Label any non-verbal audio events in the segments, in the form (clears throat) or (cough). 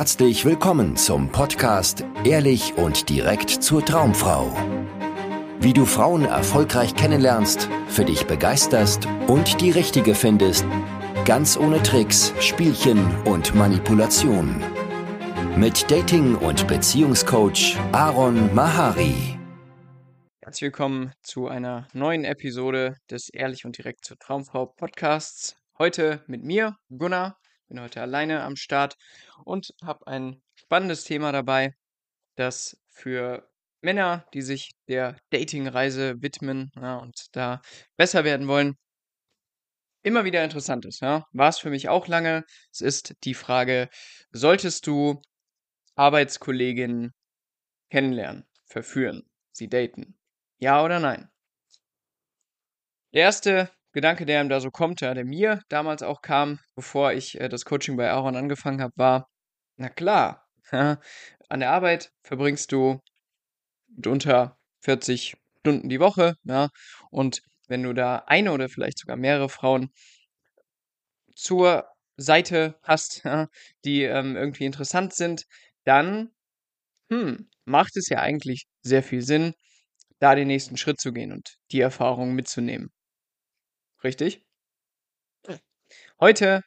herzlich willkommen zum Podcast Ehrlich und direkt zur Traumfrau. Wie du Frauen erfolgreich kennenlernst, für dich begeisterst und die richtige findest, ganz ohne Tricks, Spielchen und Manipulation. Mit Dating- und Beziehungscoach Aaron Mahari. Herzlich willkommen zu einer neuen Episode des Ehrlich und direkt zur Traumfrau Podcasts. Heute mit mir, Gunnar. Bin heute alleine am Start und habe ein spannendes Thema dabei, das für Männer, die sich der Dating-Reise widmen ja, und da besser werden wollen, immer wieder interessant ist. Ja. War es für mich auch lange. Es ist die Frage, solltest du Arbeitskolleginnen kennenlernen, verführen, sie daten? Ja oder nein? Der erste Gedanke, der ihm da so kommt, ja, der mir damals auch kam, bevor ich äh, das Coaching bei Aaron angefangen habe, war, na klar, ja, (laughs) an der Arbeit verbringst du unter 40 Stunden die Woche, ja, und wenn du da eine oder vielleicht sogar mehrere Frauen zur Seite hast, ja, die ähm, irgendwie interessant sind, dann hm, macht es ja eigentlich sehr viel Sinn, da den nächsten Schritt zu gehen und die Erfahrung mitzunehmen. Richtig? Heute,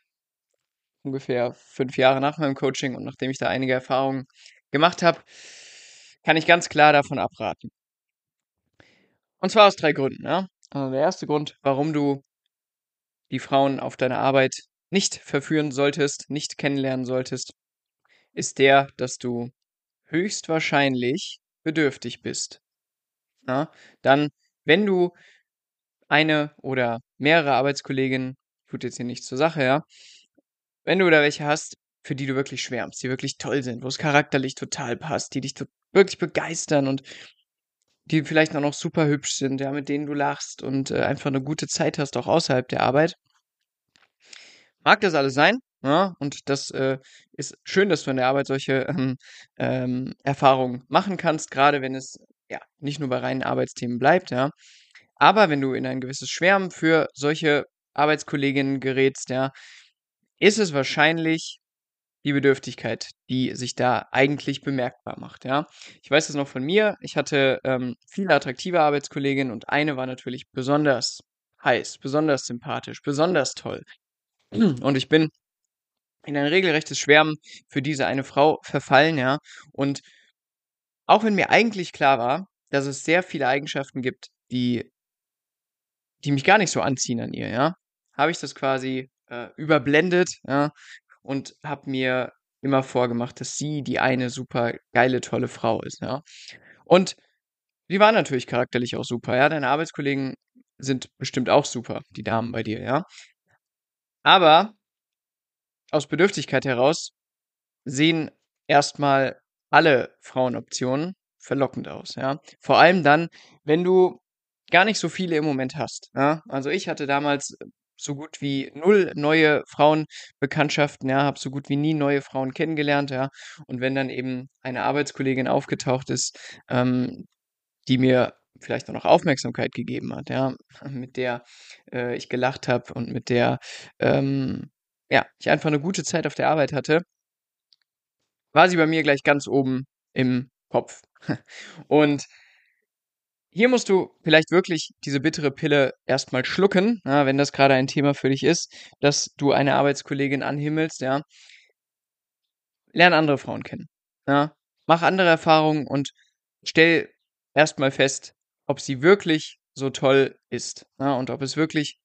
ungefähr fünf Jahre nach meinem Coaching und nachdem ich da einige Erfahrungen gemacht habe, kann ich ganz klar davon abraten. Und zwar aus drei Gründen. Ja? Also der erste Grund, warum du die Frauen auf deiner Arbeit nicht verführen solltest, nicht kennenlernen solltest, ist der, dass du höchstwahrscheinlich bedürftig bist. Ja? Dann, wenn du eine oder mehrere Arbeitskolleginnen, tut jetzt hier nichts zur Sache, ja. Wenn du da welche hast, für die du wirklich schwärmst, die wirklich toll sind, wo es charakterlich total passt, die dich wirklich begeistern und die vielleicht auch noch super hübsch sind, ja, mit denen du lachst und äh, einfach eine gute Zeit hast, auch außerhalb der Arbeit. Mag das alles sein, ja, und das äh, ist schön, dass du in der Arbeit solche ähm, ähm, Erfahrungen machen kannst, gerade wenn es ja nicht nur bei reinen Arbeitsthemen bleibt, ja. Aber wenn du in ein gewisses Schwärmen für solche Arbeitskolleginnen gerätst, ja, ist es wahrscheinlich die Bedürftigkeit, die sich da eigentlich bemerkbar macht, ja. Ich weiß das noch von mir. Ich hatte ähm, viele attraktive Arbeitskolleginnen und eine war natürlich besonders heiß, besonders sympathisch, besonders toll. Und ich bin in ein regelrechtes Schwärmen für diese eine Frau verfallen, ja. Und auch wenn mir eigentlich klar war, dass es sehr viele Eigenschaften gibt, die die mich gar nicht so anziehen an ihr, ja, habe ich das quasi äh, überblendet, ja, und habe mir immer vorgemacht, dass sie die eine super geile, tolle Frau ist, ja. Und die war natürlich charakterlich auch super, ja. Deine Arbeitskollegen sind bestimmt auch super, die Damen bei dir, ja. Aber aus Bedürftigkeit heraus sehen erstmal alle Frauenoptionen verlockend aus, ja. Vor allem dann, wenn du gar nicht so viele im Moment hast. Ja? Also ich hatte damals so gut wie null neue Frauenbekanntschaften, ja, habe so gut wie nie neue Frauen kennengelernt, ja. Und wenn dann eben eine Arbeitskollegin aufgetaucht ist, ähm, die mir vielleicht auch noch Aufmerksamkeit gegeben hat, ja, (laughs) mit der äh, ich gelacht habe und mit der ähm, ja, ich einfach eine gute Zeit auf der Arbeit hatte, war sie bei mir gleich ganz oben im Kopf. (laughs) Und hier musst du vielleicht wirklich diese bittere Pille erstmal schlucken, ja, wenn das gerade ein Thema für dich ist, dass du eine Arbeitskollegin anhimmelst, ja. Lern andere Frauen kennen. Ja. Mach andere Erfahrungen und stell erstmal fest, ob sie wirklich so toll ist. Ja, und ob es wirklich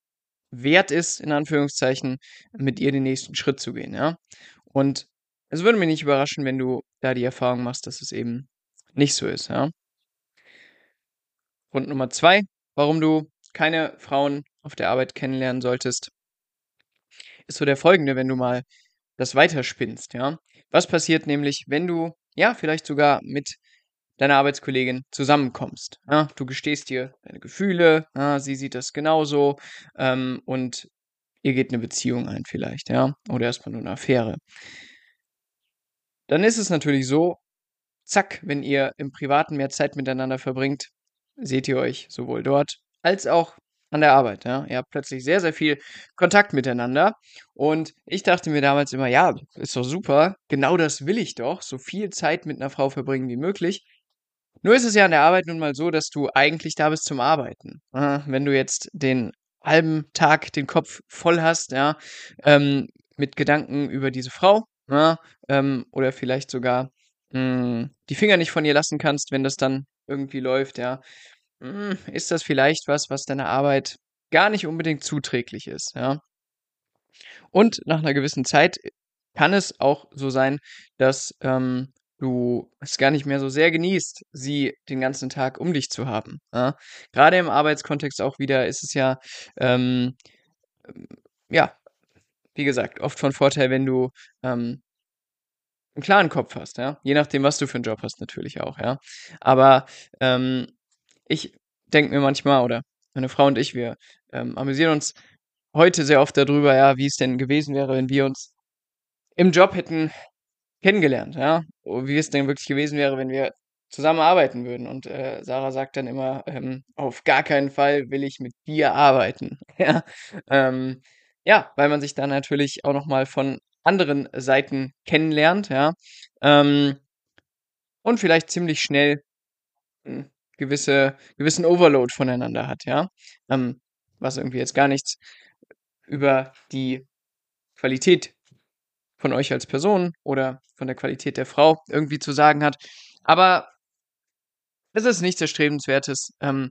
wert ist, in Anführungszeichen, mit ihr den nächsten Schritt zu gehen, ja. Und es würde mich nicht überraschen, wenn du da die Erfahrung machst, dass es eben nicht so ist, ja. Grund Nummer zwei, warum du keine Frauen auf der Arbeit kennenlernen solltest, ist so der folgende, wenn du mal das weiterspinnst, ja. Was passiert nämlich, wenn du, ja, vielleicht sogar mit deiner Arbeitskollegin zusammenkommst. Ja? Du gestehst dir deine Gefühle, ja, sie sieht das genauso ähm, und ihr geht eine Beziehung ein vielleicht, ja, oder erstmal nur eine Affäre. Dann ist es natürlich so, zack, wenn ihr im Privaten mehr Zeit miteinander verbringt, seht ihr euch sowohl dort als auch an der Arbeit, ja. Ihr habt plötzlich sehr, sehr viel Kontakt miteinander. Und ich dachte mir damals immer, ja, ist doch super, genau das will ich doch, so viel Zeit mit einer Frau verbringen wie möglich. Nur ist es ja an der Arbeit nun mal so, dass du eigentlich da bist zum Arbeiten. Äh, wenn du jetzt den halben Tag den Kopf voll hast, ja, ähm, mit Gedanken über diese Frau, ja, ähm, oder vielleicht sogar mh, hm, die Finger nicht von ihr lassen kannst, wenn das dann irgendwie läuft, ja, hm, ist das vielleicht was, was deiner Arbeit gar nicht unbedingt zuträglich ist, ja. Und nach einer gewissen Zeit kann es auch so sein, dass ähm, du es gar nicht mehr so sehr genießt, sie den ganzen Tag um dich zu haben. Ja? Gerade im Arbeitskontext auch wieder ist es ja, ähm, ja, wie gesagt, oft von Vorteil, wenn du ähm, einen klaren Kopf hast, ja. Je nachdem, was du für einen Job hast, natürlich auch, ja. Aber ähm, ich denke mir manchmal, oder meine Frau und ich, wir ähm, amüsieren uns heute sehr oft darüber, ja, wie es denn gewesen wäre, wenn wir uns im Job hätten kennengelernt, ja. Wie es denn wirklich gewesen wäre, wenn wir zusammenarbeiten würden. Und äh, Sarah sagt dann immer, ähm, auf gar keinen Fall will ich mit dir arbeiten. (laughs) ja, ähm, ja weil man sich dann natürlich auch nochmal von anderen Seiten kennenlernt, ja. Ähm, und vielleicht ziemlich schnell hm, gewisse, gewissen Overload voneinander hat, ja. Ähm, was irgendwie jetzt gar nichts über die Qualität von euch als Person oder von der Qualität der Frau irgendwie zu sagen hat. Aber es ist nichts Erstrebenswertes, ähm,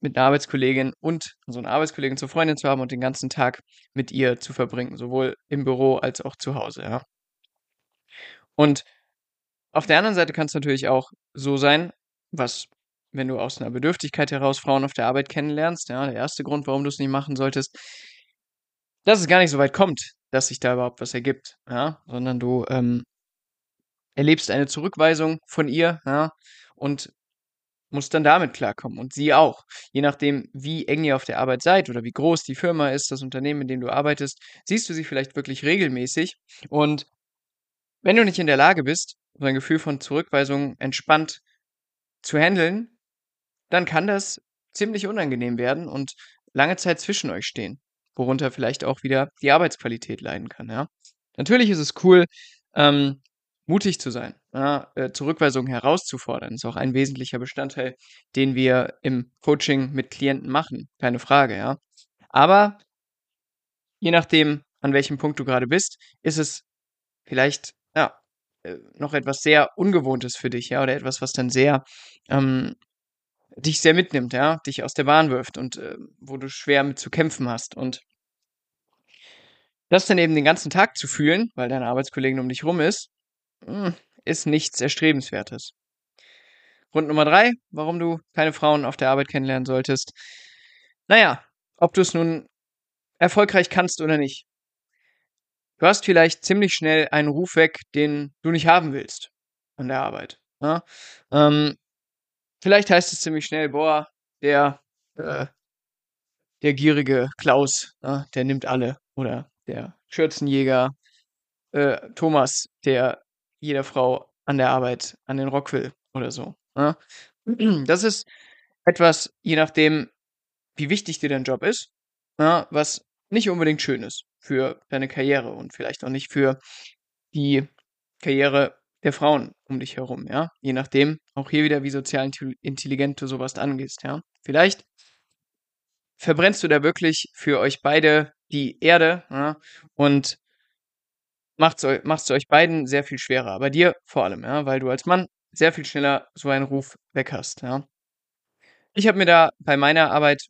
mit einer Arbeitskollegin und so einer Arbeitskollegin zur Freundin zu haben und den ganzen Tag mit ihr zu verbringen, sowohl im Büro als auch zu Hause, ja. Und auf der anderen Seite kann es natürlich auch so sein, was, wenn du aus einer Bedürftigkeit heraus Frauen auf der Arbeit kennenlernst, ja, der erste Grund, warum du es nicht machen solltest, dass es gar nicht so weit kommt, dass sich da überhaupt was ergibt, ja, sondern du ähm, erlebst eine Zurückweisung von ihr, ja, und musst dann damit klarkommen und sie auch. Je nachdem, wie eng ihr auf der Arbeit seid oder wie groß die Firma ist, das Unternehmen, in dem du arbeitest, siehst du sie vielleicht wirklich regelmäßig und wenn du nicht in der Lage bist, so ein Gefühl von Zurückweisung entspannt zu handeln, dann kann das ziemlich unangenehm werden und lange Zeit zwischen euch stehen worunter vielleicht auch wieder die Arbeitsqualität leiden kann. Ja? Natürlich ist es cool, ähm, mutig zu sein, ja? äh, Zurückweisungen herauszufordern. Ist auch ein wesentlicher Bestandteil, den wir im Coaching mit Klienten machen, keine Frage. Ja? Aber je nachdem, an welchem Punkt du gerade bist, ist es vielleicht ja, äh, noch etwas sehr Ungewohntes für dich, ja, oder etwas, was dann sehr ähm, dich sehr mitnimmt, ja, dich aus der Bahn wirft und äh, wo du schwer mit zu kämpfen hast. Und das dann eben den ganzen Tag zu fühlen, weil deine Arbeitskollegin um dich rum ist, ist nichts Erstrebenswertes. Grund Nummer drei, warum du keine Frauen auf der Arbeit kennenlernen solltest. Naja, ob du es nun erfolgreich kannst oder nicht. Du hast vielleicht ziemlich schnell einen Ruf weg, den du nicht haben willst an der Arbeit. Ja? Ähm, Vielleicht heißt es ziemlich schnell, boah, der, äh, der gierige Klaus, ne, der nimmt alle. Oder der Schürzenjäger äh, Thomas, der jeder Frau an der Arbeit an den Rock will oder so. Ne? (clears throat) Das ist etwas, je nachdem, wie wichtig dir dein Job ist, ne, was nicht unbedingt schön ist für deine Karriere und vielleicht auch nicht für die Karriere der Frauen um dich herum, ja. Je nachdem, auch hier wieder, wie sozial intelligent du sowas angehst, ja. Vielleicht verbrennst du da wirklich für euch beide die Erde ja, und macht es euch beiden sehr viel schwerer. Aber dir vor allem, ja, weil du als Mann sehr viel schneller so einen Ruf weg hast, ja. Ich habe mir da bei meiner Arbeit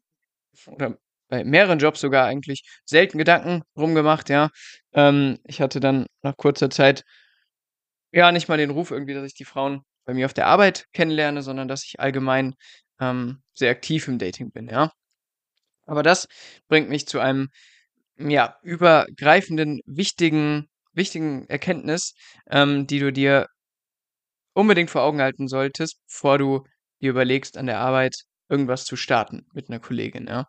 oder bei mehreren Jobs sogar eigentlich selten Gedanken rumgemacht, ja. Ähm, ich hatte dann nach kurzer Zeit ja, nicht mal den Ruf irgendwie, dass ich die Frauen bei mir auf der Arbeit kennenlerne, sondern dass ich allgemein ähm, sehr aktiv im Dating bin, ja. Aber das bringt mich zu einem, ja, übergreifenden, wichtigen, wichtigen Erkenntnis, ähm, die du dir unbedingt vor Augen halten solltest, bevor du dir überlegst, an der Arbeit irgendwas zu starten mit einer Kollegin, ja.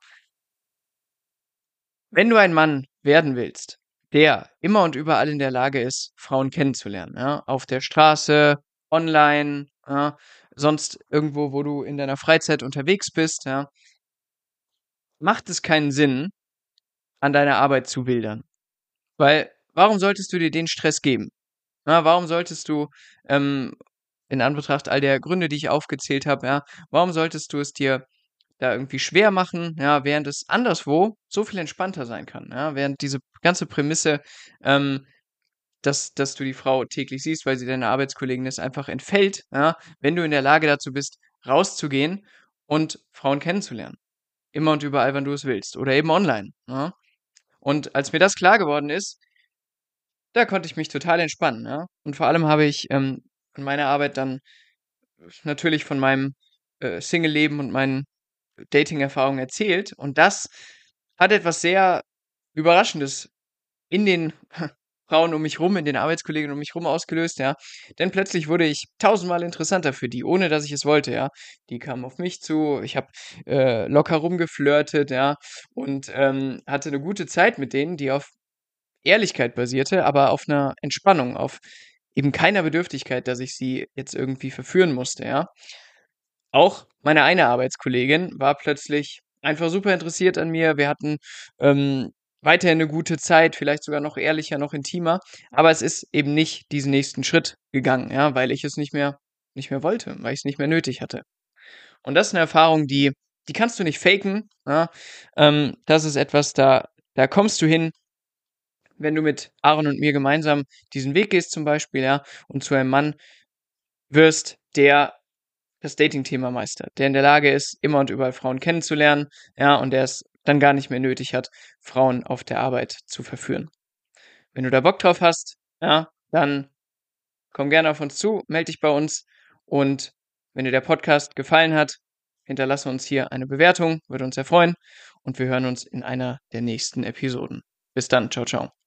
Wenn du ein Mann werden willst, der immer und überall in der Lage ist, Frauen kennenzulernen, ja? Auf der Straße, online, ja? sonst irgendwo, wo du in deiner Freizeit unterwegs bist, ja? macht es keinen Sinn, an deiner Arbeit zu wildern. Weil, warum solltest du dir den Stress geben? Na, warum solltest du, ähm, in Anbetracht all der Gründe, die ich aufgezählt habe, ja, warum solltest du es dir da irgendwie schwer machen, ja, während es anderswo so viel entspannter sein kann, ja, während diese ganze Prämisse, ähm, dass, dass du die Frau täglich siehst, weil sie deine Arbeitskollegin ist, einfach entfällt, ja, wenn du in der Lage dazu bist, rauszugehen und Frauen kennenzulernen. Immer und überall, wann du es willst. Oder eben online. Ja. Und als mir das klar geworden ist, da konnte ich mich total entspannen. Ja. Und vor allem habe ich ähm, in meiner Arbeit dann natürlich von meinem äh, Single-Leben und meinen Dating-Erfahrungen erzählt. Und das hat etwas sehr Überraschendes in den (laughs) Frauen um mich rum, in den Arbeitskolleginnen um mich rum ausgelöst, ja. Denn plötzlich wurde ich tausendmal interessanter für die, ohne dass ich es wollte, ja. Die kamen auf mich zu, ich habe äh, locker rumgeflirtet, ja, und ähm, hatte eine gute Zeit mit denen, die auf Ehrlichkeit basierte, aber auf einer Entspannung, auf eben keiner Bedürftigkeit, dass ich sie jetzt irgendwie verführen musste, ja. Auch meine eine Arbeitskollegin war plötzlich einfach super interessiert an mir. Wir hatten ähm, weiterhin eine gute Zeit, vielleicht sogar noch ehrlicher, noch intimer. Aber es ist eben nicht diesen nächsten Schritt gegangen, ja, weil ich es nicht mehr, nicht mehr wollte, weil ich es nicht mehr nötig hatte. Und das ist eine Erfahrung, die, die kannst du nicht faken. Ja? Ähm, das ist etwas, da, da kommst du hin, wenn du mit Aaron und mir gemeinsam diesen Weg gehst, zum Beispiel, ja, und zu einem Mann wirst, der das Dating-Thema meistert, der in der Lage ist, immer und überall Frauen kennenzulernen, ja, und der es dann gar nicht mehr nötig hat, Frauen auf der Arbeit zu verführen. Wenn du da Bock drauf hast, ja, dann komm gerne auf uns zu, melde dich bei uns und wenn dir der Podcast gefallen hat, hinterlasse uns hier eine Bewertung, würde uns sehr freuen und wir hören uns in einer der nächsten Episoden. Bis dann, ciao, ciao.